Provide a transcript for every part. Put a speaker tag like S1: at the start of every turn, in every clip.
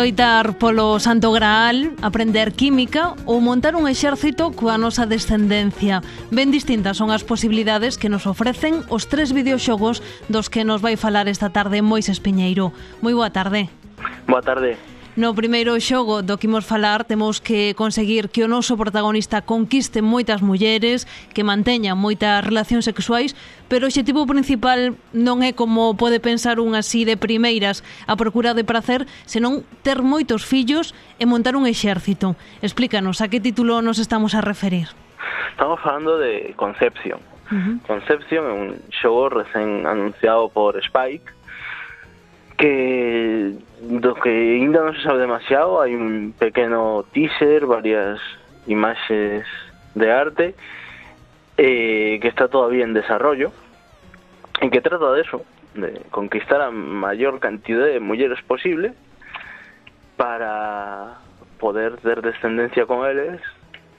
S1: loitar polo Santo Graal, aprender química ou montar un exército coa nosa descendencia. Ben distintas son as posibilidades que nos ofrecen os tres videoxogos dos que nos vai falar esta tarde Moisés Piñeiro. Moi boa tarde.
S2: Boa tarde.
S1: No primeiro xogo do que imos falar temos que conseguir que o noso protagonista conquiste moitas mulleres, que manteñan moitas relacións sexuais, pero o objetivo principal non é como pode pensar un así de primeiras a procura de prazer, senón ter moitos fillos e montar un exército. Explícanos a que título nos estamos a referir.
S2: Estamos falando de Concepción. Uh -huh. Concepción é un xogo recén anunciado por Spike que do que ainda non se sabe demasiado hai un pequeno teaser, varias imaxes de arte eh, que está todavía en desarrollo en que trata de eso de conquistar a maior cantidad de mulleres posible para poder ter descendencia con eles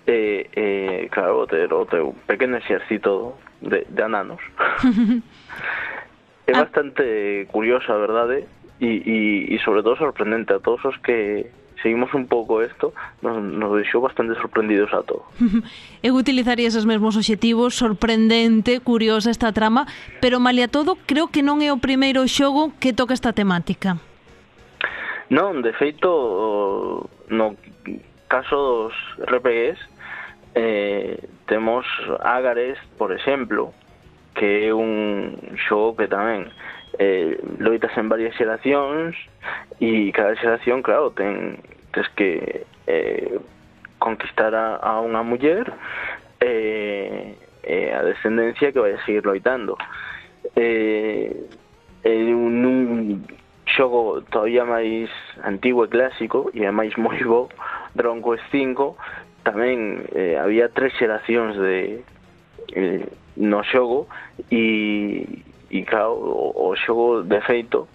S2: e, eh, claro, ter o teu pequeno de, de ananos é ah. bastante curiosa, verdade? E, ¿eh? e, e sobre todo sorprendente a todos os que seguimos un pouco isto, nos, nos deixou bastante sorprendidos a todo.
S1: Eu utilizaría esos mesmos obxectivos, sorprendente, curiosa esta trama, pero malia todo, creo que non é o primeiro xogo que toca esta temática.
S2: Non, de feito, no caso dos RPGs, eh, temos Ágares, por exemplo, que é un xogo que tamén eh, loitas en varias xeracións e cada xeración, claro, ten, tens que eh, conquistar a, a unha muller eh, e eh, eh, a descendencia que vai a seguir loitando. Eh, eh, nun xogo todavía máis antigo e clásico e é máis moi bo, Dragon Quest 5 tamén eh, había tres xeracións de, eh, no xogo e, e claro, o, o xogo de feito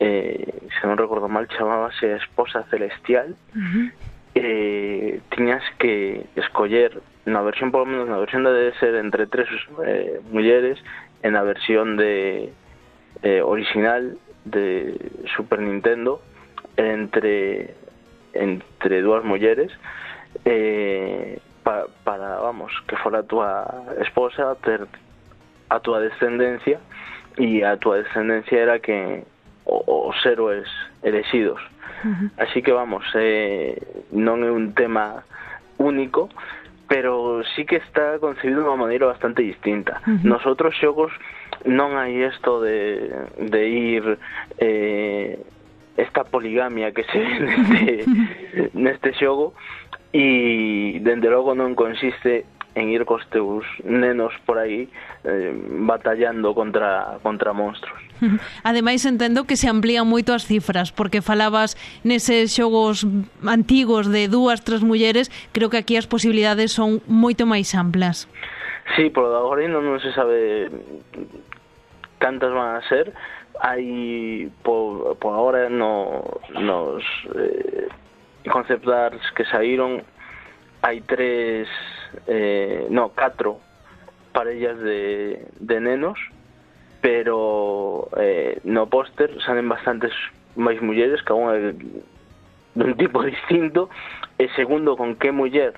S2: eh, se non recordo mal chamábase Esposa Celestial uh -huh. eh, tiñas que escoller na versión, polo menos na versión de ser entre tres eh, mulleres en a versión de eh, original de Super Nintendo entre entre dúas mulleres eh, para, para vamos, que fora a tua esposa, ter a tua descendencia e a tua descendencia era que os héroes elexidos. Uh -huh. Así que vamos, eh, non é un tema único, pero sí que está concebido de unha maneira bastante distinta. Uh -huh. Nosotros xogos non hai isto de, de ir eh, esta poligamia que se ve neste, neste xogo e dende logo non consiste en ir cos teus nenos por aí eh, batallando contra, contra monstruos.
S1: Ademais, entendo que se amplían moito as cifras, porque falabas neses xogos antigos de dúas, tres mulleres, creo que aquí as posibilidades son moito máis amplas.
S2: Sí, polo da agora non, non se sabe cantas van a ser, hai por, por agora no, nos eh, concept arts que saíron hai tres eh, no, catro parellas de, de nenos pero eh, no póster salen bastantes máis mulleres que unha dun tipo distinto. E segundo con que muller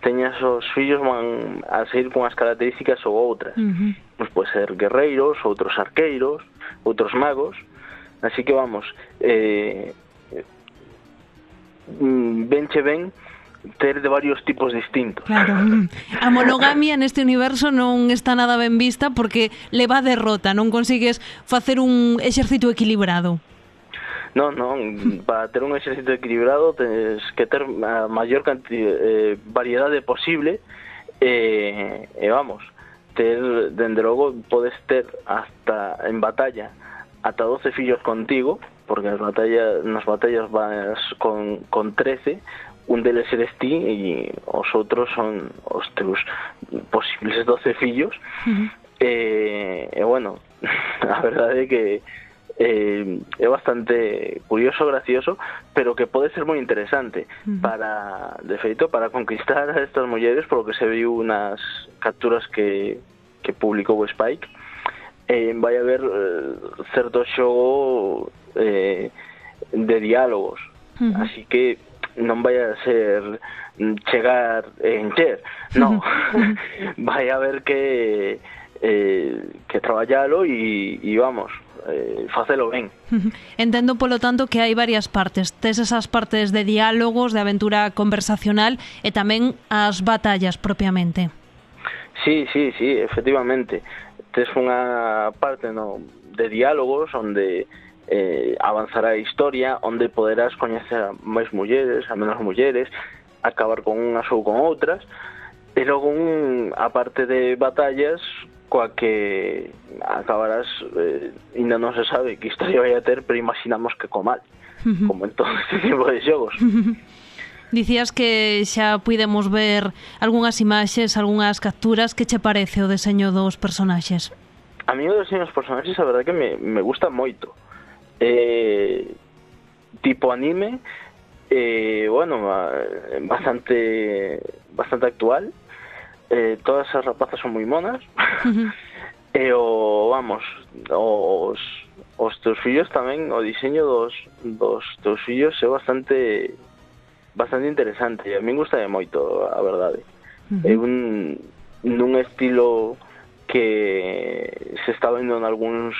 S2: teñas os fillos van a seguir con as características ou outras uh -huh. pois pode ser guerreiros, outros arqueiros outros magos. Así que vamos eh, Mm, venche ben ter de varios tipos distintos.
S1: Claro. A monogamia neste universo non está nada ben vista porque leva a derrota, non consigues facer un exercito equilibrado.
S2: Non, non, para ter un exercito equilibrado tens que ter a maior cantidad, eh, variedade posible eh, e, eh, eh, vamos, ter, dende logo, podes ter hasta en batalla ata 12 fillos contigo, porque as batallas, nas batallas vas con, con 13, un deles eres ti e os outros son os teus posibles 12 fillos. Uh eh, -huh. e, e bueno, a verdade é que eh, é bastante curioso, gracioso, pero que pode ser moi interesante uh -huh. para, de feito, para conquistar a estas mulleres, polo que se viu nas capturas que, que publicou Spike, eh, vai haber eh, certo xogo eh, de diálogos. Uh -huh. Así que non vai a ser mm, chegar e encher, non. Vai a haber que eh, que traballalo e, e vamos, eh, facelo ben.
S1: Entendo, polo tanto, que hai varias partes. Tes esas partes de diálogos, de aventura conversacional e tamén as batallas propiamente.
S2: Sí, sí, sí, efectivamente. Tes unha parte no, de diálogos onde eh, avanzar a historia onde poderás coñecer a máis mulleres, a menos mulleres, acabar con unhas ou con outras, e logo un, a parte de batallas coa que acabarás eh, ainda non se sabe que historia vai a ter, pero imaginamos que co mal, uh -huh. como en todo este tipo de xogos. Uh -huh.
S1: Dicías que xa puidemos ver algunhas imaxes, algunhas capturas. Que che parece o deseño dos personaxes?
S2: A mí o deseño dos personaxes, a verdade que me, me gusta moito. Uh eh, tipo anime, eh, bueno, bastante, bastante actual. Eh, todas esas rapazas son moi monas. e eh, o, vamos, os, os teus fillos tamén, o diseño dos, dos teus fillos é bastante bastante interesante. A mí gusta moito, a verdade. Uh -huh. É un nun estilo que se está vendo en algúns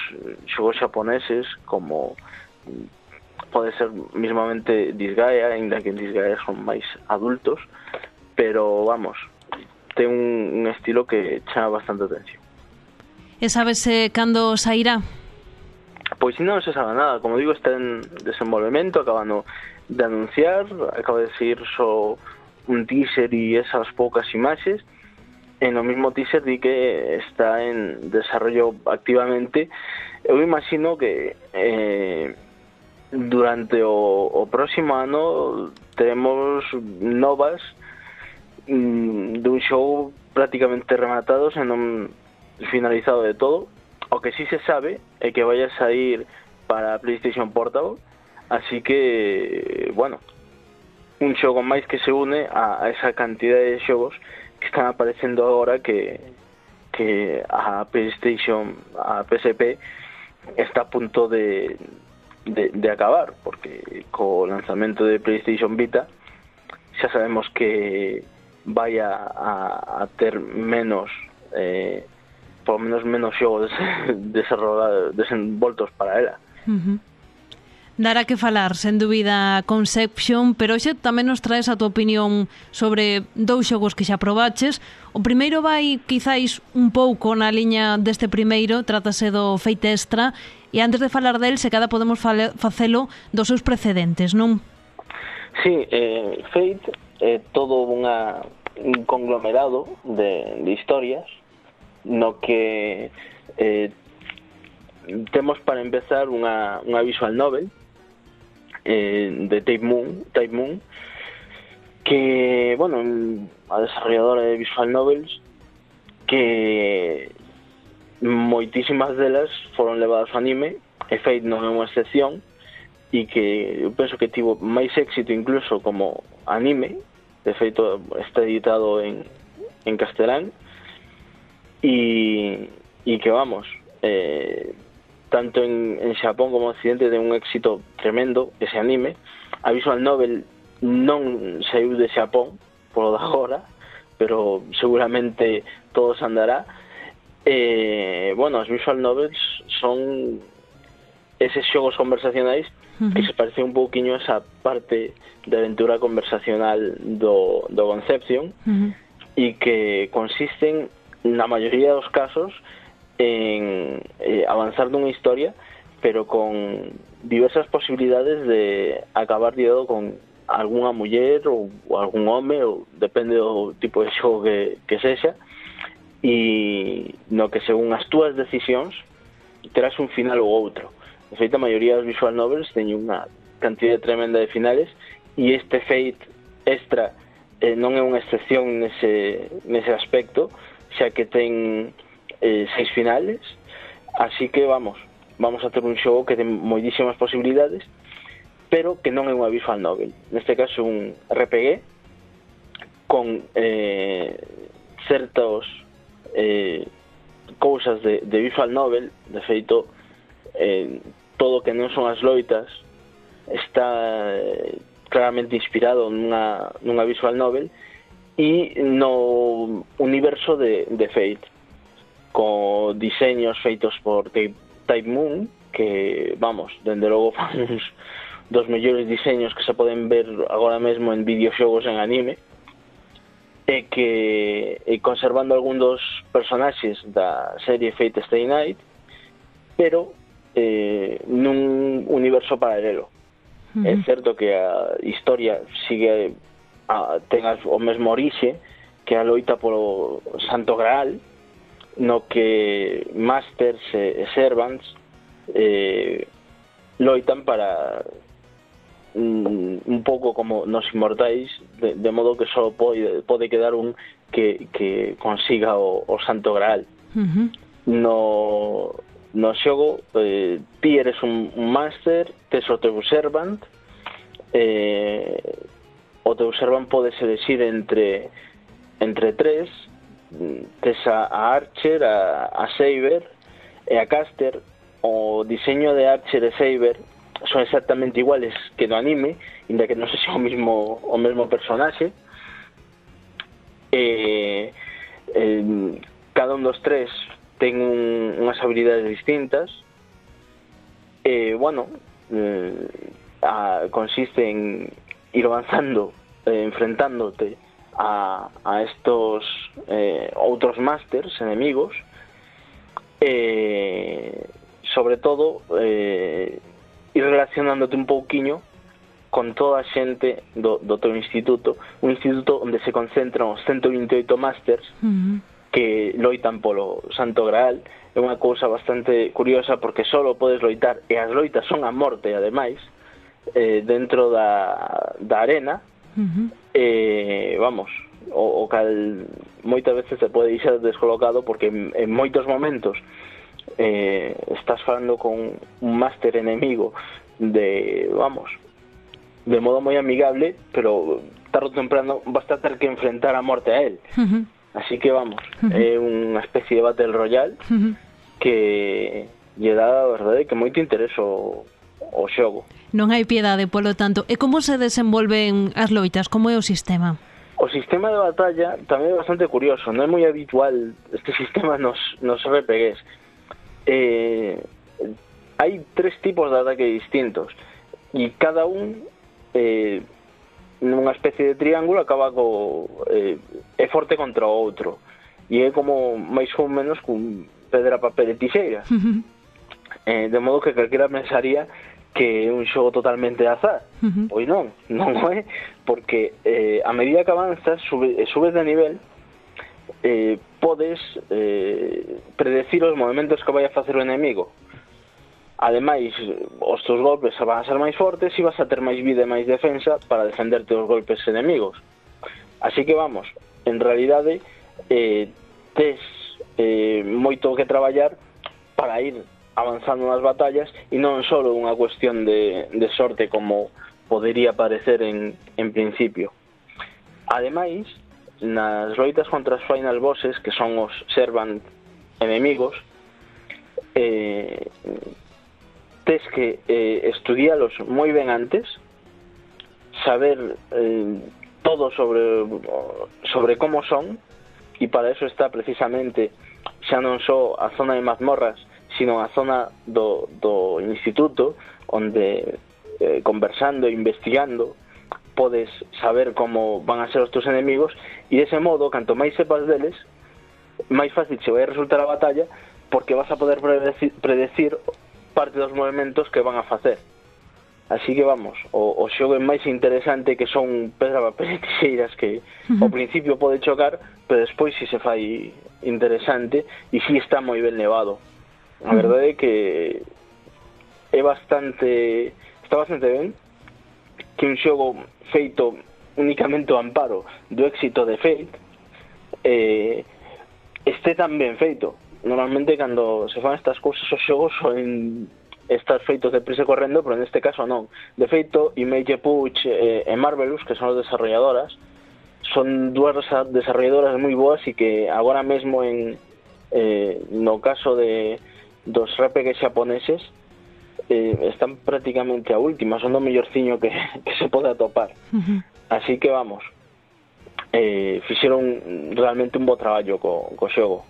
S2: xogos xaponeses eh, como mm, pode ser mismamente Disgaea, ainda que en Disgaea son máis adultos, pero vamos, ten un, un estilo que chama bastante atención.
S1: E sabes eh, cando sairá?
S2: Pois non se sabe nada, como digo, está en desenvolvemento, acabando de anunciar, acaba de seguir só un teaser e esas poucas imaxes, en lo mismo teaser di que está en desarrollo activamente. Eu imagino que eh, durante o, o próximo ano teremos novas mm, dun show prácticamente rematados e non finalizado de todo. O que sí se sabe é que vai a sair para PlayStation Portable, así que, bueno, un xogo máis que se une a, a esa cantidad de xogos que están aparecendo agora que que a PlayStation, a PSP está a punto de, de, acabar, porque co lanzamento de PlayStation Vita xa sabemos que vai a, ter menos eh, por menos menos xogos desenvoltos para ela. Uh.
S1: Dará que falar, sen dúbida, Conception, pero hoxe tamén nos traes a tua opinión sobre dous xogos que xa probaches. O primeiro vai, quizáis, un pouco na liña deste primeiro, trátase do feite extra, e antes de falar del, se cada podemos facelo dos seus precedentes, non?
S2: Sí, eh, Fate é eh, todo unha, un conglomerado de, de historias no que eh, temos para empezar unha, unha visual novel eh, de Tape Moon, Tape Moon, que, bueno, a desarrolladora de visual novels que moitísimas delas foron levadas ao anime e Fate non é unha excepción e que eu penso que tivo máis éxito incluso como anime de feito está editado en, en castelán e, e que vamos eh, tanto en, en Xapón como en Occidente de un éxito tremendo ese anime. A Visual Novel non saiu de Xapón polo da hora pero seguramente todo se andará. Eh, bueno, as Visual Novels son eses xogos conversacionais que se parece un pouquiño a esa parte de aventura conversacional do, do Concepción uh -huh. e que consisten na maioría dos casos en eh, avanzar dunha historia, pero con diversas posibilidades de acabar ligado con algunha muller ou, ou algún home, ou depende do tipo de xogo que, que sexa, e no que según as túas decisións terás un final ou outro. De feito, a maioría dos visual novels teñen unha cantidade tremenda de finales e este fate extra eh, non é unha excepción nese, nese aspecto, xa que ten eh, seis finales, así que vamos, vamos a ter un xogo que ten moitísimas posibilidades, pero que non é unha visual novel. Neste caso un RPG con eh, certos eh, cousas de, de visual novel, de feito, eh, todo que non son as loitas está eh, claramente inspirado nunha, nunha visual novel e no universo de, de Fate co diseños feitos por Type Moon, que, vamos, dende logo fan uns dos mellores diseños que se poden ver agora mesmo en videoxogos en anime e que e conservando algún dos personaxes da serie Fate Stay Night pero eh, nun universo paralelo mm -hmm. é certo que a historia sigue a, ten as, o mesmo orixe que a loita polo Santo Graal no que Masters e Servants eh, loitan para mm, un pouco como nos inmortais de, de modo que só pode, pode quedar un que, que consiga o, o Santo Graal uh -huh. no, no xogo eh, ti eres un, un máster tes o teu servant eh, o teu servant podese elegir entre entre tres tes a Archer, a, a Saber e a Caster o diseño de Archer e Saber son exactamente iguales que no anime, inda que non se o mismo o mesmo personaxe. E, eh, cada un dos tres ten un, unhas habilidades distintas. E bueno, eh, a, consiste en ir avanzando, eh, enfrentándote a, a estos eh, outros masters enemigos eh, sobre todo eh, ir relacionándote un pouquiño con toda a xente do, do teu instituto. Un instituto onde se concentran os 128 masters uh -huh. que loitan polo Santo Graal. É unha cousa bastante curiosa porque só podes loitar e as loitas son a morte ademais eh, dentro da, da arena. Uh -huh. eh, vamos, o, o cal moitas veces se pode deixar descolocado porque en, en moitos momentos eh, estás falando con un máster enemigo de, vamos, de modo moi amigable, pero tarde ou temprano vas a ter que enfrentar a morte a él. Uh -huh. Así que vamos, uh -huh. é unha especie de Battle Royale uh -huh. que lle dá a verdade que moito interés o o xogo.
S1: Non hai piedade, polo tanto. E como se desenvolven as loitas? Como é o sistema?
S2: O sistema de batalla tamén é bastante curioso, non é moi habitual este sistema nos, nos RPGs. Eh, hai tres tipos de ataque distintos e cada un eh, nunha especie de triángulo acaba co eh, é forte contra o outro e é como máis ou menos cun pedra, papel e tixeira uh -huh. eh, de modo que calquera pensaría que é un xogo totalmente de azar. Uh -huh. Pois non, non é, porque eh, a medida que avanzas, sube, eh, subes de nivel, eh, podes eh, predecir os movimentos que vai a facer o enemigo. Ademais, os teus golpes van a ser máis fortes e vas a ter máis vida e máis defensa para defenderte dos golpes enemigos. Así que vamos, en realidade, eh, tes eh, moito que traballar para ir avanzando nas batallas e non só unha cuestión de, de sorte como podería parecer en, en principio. Ademais, nas loitas contra os final bosses, que son os servant enemigos, eh, tes que eh, estudialos moi ben antes, saber eh, todo sobre sobre como son, e para eso está precisamente xa non só a zona de mazmorras, sino a zona do, do instituto onde eh, conversando e investigando podes saber como van a ser os teus enemigos e dese modo, canto máis sepas deles máis fácil se vai resultar a batalla porque vas a poder predecir, predecir parte dos movimentos que van a facer Así que vamos, o, o xogo é máis interesante que son pedra, papel e tixeiras que uh -huh. ao principio pode chocar, pero despois si se fai interesante e si está moi ben levado. A verdade é que é bastante está bastante ben que un xogo feito únicamente o amparo do éxito de Fate eh, este tan ben feito normalmente cando se fan estas cousas os xogos son estar feitos de prisa correndo, pero neste caso non. De feito, Image Puch eh, e Marvelous, que son as desarrolladoras, son dúas desarrolladoras moi boas e que agora mesmo en eh, no caso de dos rapegues xaponeses eh, están prácticamente a última, son o mellorciño que, que se pode atopar. Uh -huh. Así que vamos, eh, fixeron realmente un bo traballo co, co xogo.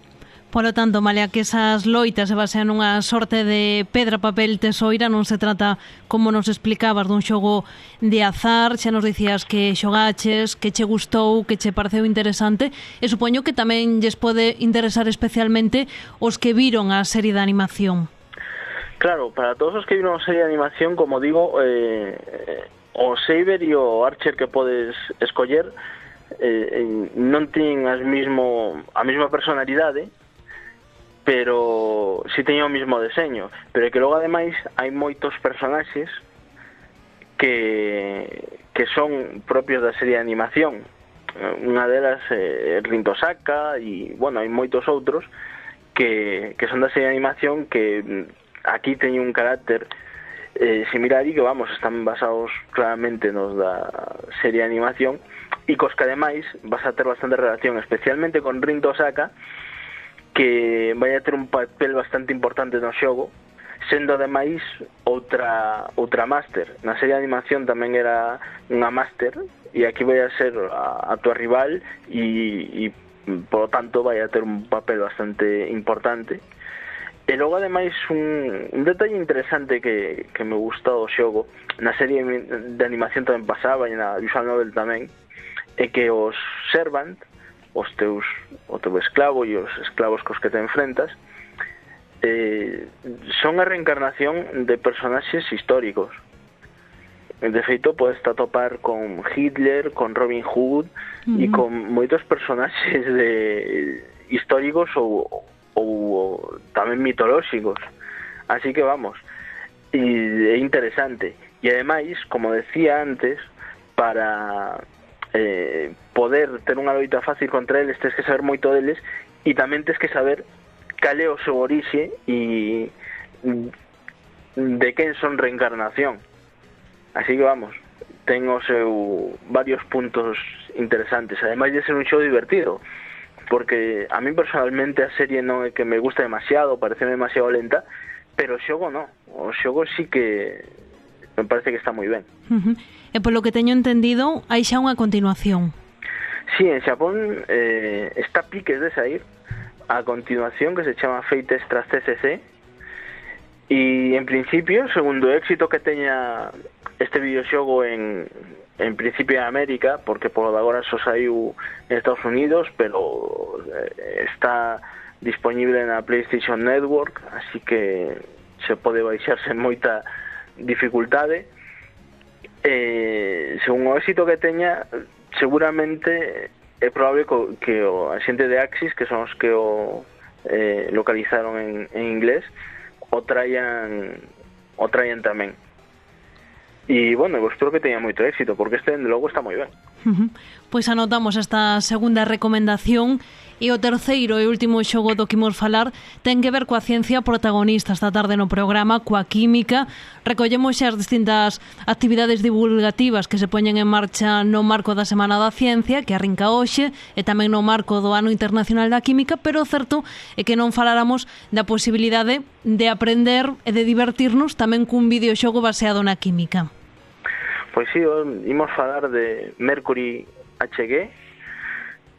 S1: Polo tanto, malea que esas loitas se basean nunha sorte de pedra, papel, tesoira, non se trata, como nos explicabas, dun xogo de azar, xa nos dicías que xogaches, que che gustou, que che pareceu interesante, e supoño que tamén lles pode interesar especialmente os que viron a serie de animación.
S2: Claro, para todos os que viron a serie de animación, como digo, eh, o Saber e o Archer que podes escoller eh, non teñen as mismo, a mesma personalidade, eh, pero si teñen o mismo deseño, pero é que logo ademais hai moitos personaxes que que son propios da serie de animación. Eh, unha delas eh, é eh, Rintosaka e, bueno, hai moitos outros que, que son da serie de animación que mm, aquí teñen un carácter eh, similar e que, vamos, están basados claramente nos da serie de animación e cos que, ademais, vas a ter bastante relación, especialmente con Rintosaka que vai a ter un papel bastante importante no xogo, sendo ademais outra outra máster. Na serie de animación tamén era unha máster e aquí vai a ser a, a tua rival e, e por lo tanto vai a ter un papel bastante importante. E logo ademais un, un detalle interesante que, que me gusta do xogo na serie de animación tamén pasaba e na visual novel tamén é que os Servant os teus o teu esclavo e os esclavos cos que te enfrentas eh, son a reencarnación de personaxes históricos. De feito podes atopar con Hitler, con Robin Hood uh -huh. e con moitos personaxes de históricos ou, ou, ou tamén mitolóxicos. Así que vamos e é interesante. E ademais, como decía antes para eh, poder ter unha loita fácil contra eles tens que saber moito deles e tamén tens que saber cal é o seu orixe e de quen son reencarnación. Así que vamos ten o seu varios puntos interesantes ademais de ser un show divertido porque a mí personalmente a serie non é que me gusta demasiado, parece demasiado lenta, pero o xogo non, o xogo sí que me parece que está moi ben.
S1: Uh -huh. E polo que teño entendido, hai xa unha continuación.
S2: Sí, en Xapón eh, está Piques de sair a continuación que se chama Fate Extra CCC e en principio, segundo o éxito que teña este videoxogo en, en principio en América porque polo de agora só saiu en Estados Unidos pero eh, está disponible na PlayStation Network así que se pode baixarse moita dificultade eh, según o éxito que teña seguramente é probable que o, a xente de Axis que son os que o eh, localizaron en, en inglés o traían o traían tamén E, bueno, eu espero que teña moito éxito, porque este, logo, está moi ben.
S1: Pois pues anotamos esta segunda recomendación E o terceiro e último xogo do que imos falar ten que ver coa ciencia protagonista esta tarde no programa, coa química. Recollemos xa as distintas actividades divulgativas que se poñen en marcha no marco da Semana da Ciencia, que arrinca hoxe, e tamén no marco do Ano Internacional da Química, pero o certo é que non faláramos da posibilidade de aprender e de divertirnos tamén cun videoxogo baseado na química.
S2: Pois sí, imos falar de Mercury HG,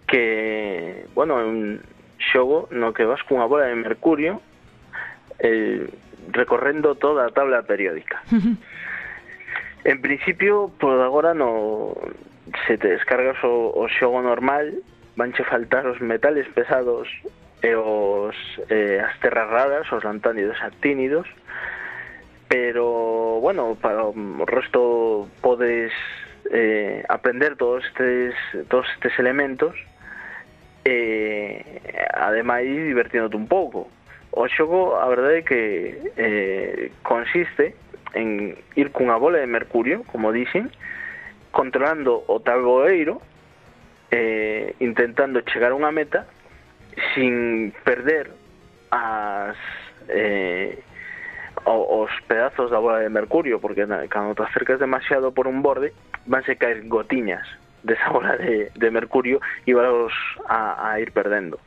S2: que bueno, é un xogo no que vas cunha bola de mercurio eh, recorrendo toda a tabla periódica. en principio, por agora no se te descargas o, o xogo normal, vanche faltar os metales pesados e os eh, as terras raras, os lantánidos actínidos, pero bueno, para o resto podes eh, aprender todos estes todos estes elementos eh, ademais divertíndote un pouco o xogo a verdade é que eh, consiste en ir cunha bola de mercurio como dixen controlando o talgoeiro, eh, intentando chegar a unha meta sin perder as eh, os pedazos da bola de mercurio porque cando te acercas demasiado por un borde vanse caer gotiñas. Desa bola de, de mercurio íbalos a, a ir perdendo.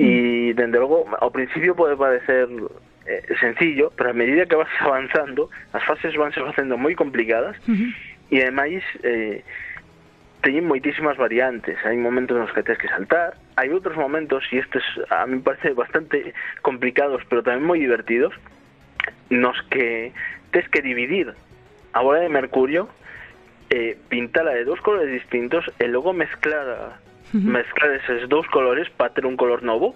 S2: E, dende logo, ao principio pode parecer eh, sencillo, pero a medida que vas avanzando, as fases vanse facendo moi complicadas uh -huh. e ademais eh, teñen moitísimas variantes. Hai momentos nos que tens que saltar, hai outros momentos, e estes a mí parece bastante complicados, pero tamén moi divertidos, nos que tes que dividir a bola de mercurio, eh, pintala de dous colores distintos e logo mezclar uh -huh. mezclar eses dous colores para ter un color novo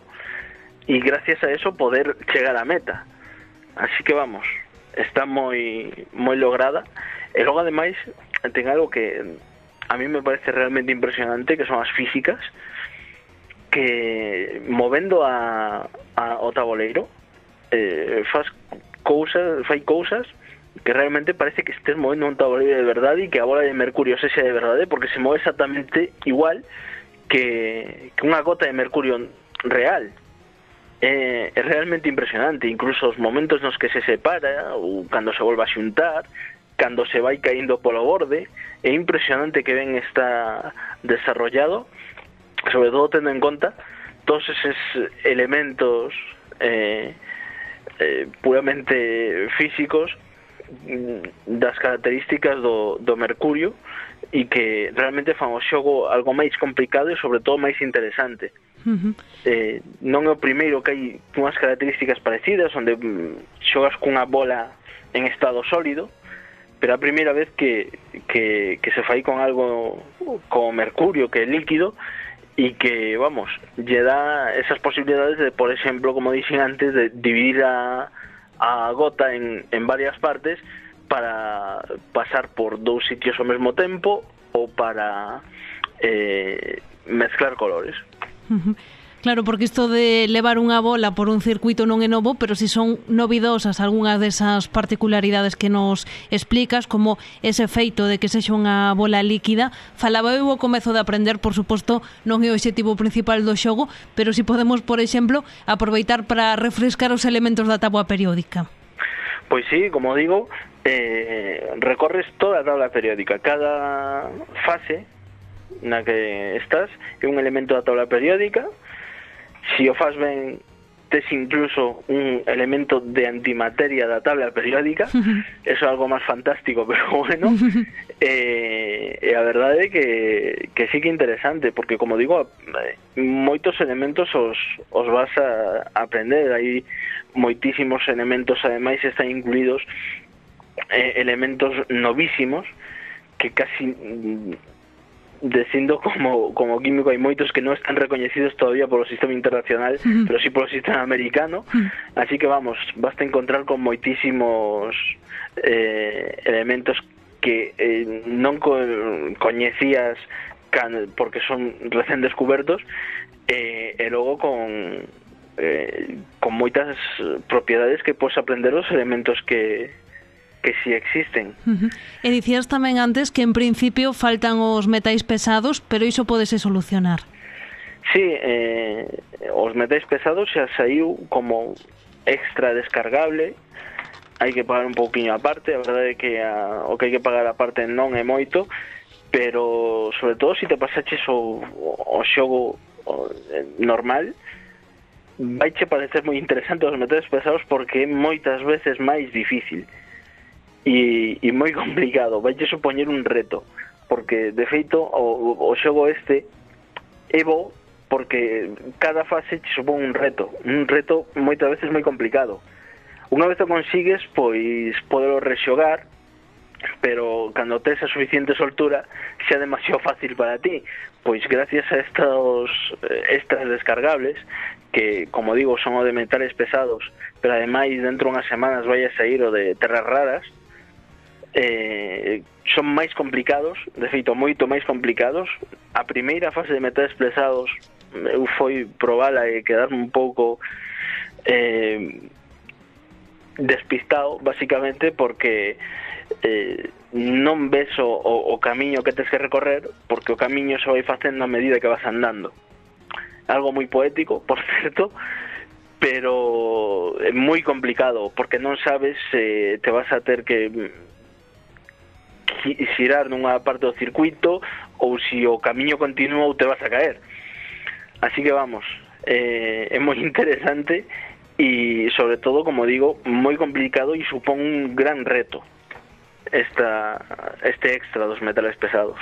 S2: e gracias a eso poder chegar á meta. Así que vamos, está moi moi lograda e logo ademais ten algo que a mí me parece realmente impresionante que son as físicas que movendo a, a o tabuleiro eh, faz cousas, fai cousas que realmente parece que estés movendo un tabuleiro de verdade e que a bola de mercurio sexa de verdade porque se move exactamente igual que, unha gota de mercurio real. É, é realmente impresionante. Incluso os momentos nos que se separa ou cando se volva a xuntar cando se vai caindo polo borde é impresionante que ben está desarrollado sobre todo tendo en conta todos eses elementos eh, eh, puramente físicos Mm, das características do, do Mercurio e que realmente fan o xogo algo máis complicado e sobre todo máis interesante. Uh -huh. eh, non é o primeiro que hai unhas características parecidas onde mm, xogas cunha bola en estado sólido pero a primeira vez que, que, que se fai con algo como mercurio que é líquido e que, vamos, lle dá esas posibilidades de, por exemplo, como dixen antes, de dividir a, a gota en, en varias partes para pasar por dous sitios ao mesmo tempo ou para eh, mezclar colores.
S1: Claro, porque isto de levar unha bola por un circuito non é novo, pero si son novidosas algunhas desas particularidades que nos explicas, como ese feito de que sexa unha bola líquida, falaba eu ao comezo de aprender, por suposto, non é o objetivo principal do xogo, pero si podemos, por exemplo, aproveitar para refrescar os elementos da táboa periódica.
S2: Pois sí, como digo, eh, recorres toda a tabla periódica. Cada fase na que estás é un elemento da tabla periódica si o faz ben tes incluso un elemento de antimateria da tabla periódica, eso é algo máis fantástico, pero bueno, eh, e a verdade é que, que sí que interesante, porque como digo, eh, moitos elementos os, os vas a aprender, hai moitísimos elementos, ademais están incluídos eh, elementos novísimos, que casi descindo como, como químico hai moitos que non están recoñecidos todavía polo sistema internacional, uh -huh. pero sí polo sistema americano, uh -huh. así que vamos, basta encontrar con moitísimos eh, elementos que eh, non co coñecías can, porque son recén descubertos eh, e logo con eh, con moitas propiedades que podes aprender os elementos que que si sí existen.
S1: Uh -huh. E dicías tamén antes que en principio faltan os metais pesados, pero iso podese solucionar.
S2: Sí, eh, os metais pesados xa saiu como extra descargable, hai que pagar un pouquiño aparte, a verdade é que a, o que hai que pagar a parte non é moito, pero sobre todo se si te pasaches o, o xogo o, eh, normal, vaiche parecer moi interesante os metais pesados porque é moitas veces máis difícil. Uh e, e moi complicado, vai che supoñer un reto, porque de feito o, o xogo este é bo porque cada fase che supón un reto, un reto moitas veces moi complicado. Unha vez o consigues, pois podelo rexogar, pero cando tes a suficiente soltura xa demasiado fácil para ti pois gracias a estos eh, extras descargables que como digo son o de metales pesados pero ademais dentro unhas semanas vai a sair o de terras raras eh, son máis complicados, de feito moito máis complicados. A primeira fase de meter expresados eu foi probala e quedarme un pouco eh, despistado, basicamente, porque eh, non ves o, o, o camiño que tens que recorrer, porque o camiño se vai facendo a medida que vas andando. Algo moi poético, por certo, pero é moi complicado, porque non sabes se eh, te vas a ter que xirar nunha parte do circuito ou se o camiño continúa ou te vas a caer. Así que vamos, eh, é moi interesante e sobre todo, como digo, moi complicado e supón un gran reto esta, este extra dos metales pesados.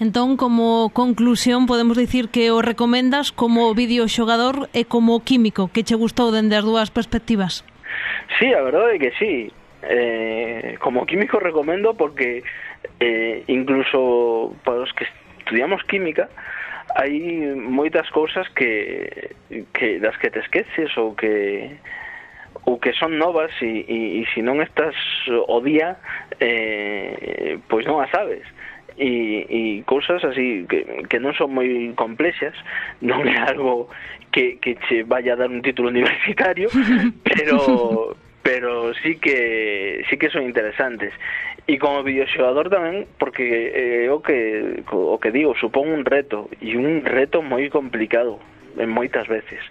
S1: Entón, como conclusión, podemos dicir que o recomendas como videoxogador e como químico, que che gustou dende as dúas perspectivas.
S2: Sí, a verdade é que sí eh, como químico recomiendo porque eh, incluso para os que estudiamos química hai moitas cousas que, que das que te esqueces ou que ou que son novas e, e, e se non estás o día eh, pois non as sabes. E, e cousas así que, que non son moi complexas non é algo que, que che vaya a dar un título universitario pero pero sí que sí que son interesantes e como videoxogador tamén porque eh, o que o que digo, supón un reto e un reto moi complicado en moitas veces.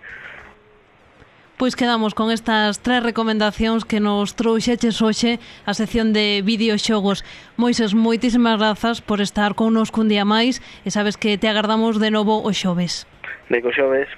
S1: Pois quedamos con estas tres recomendacións que nos trouxeches hoxe a sección de videoxogos. Moises, moitísimas grazas por estar con nos cun día máis e sabes que te agardamos de novo o xoves.
S2: De co xoves.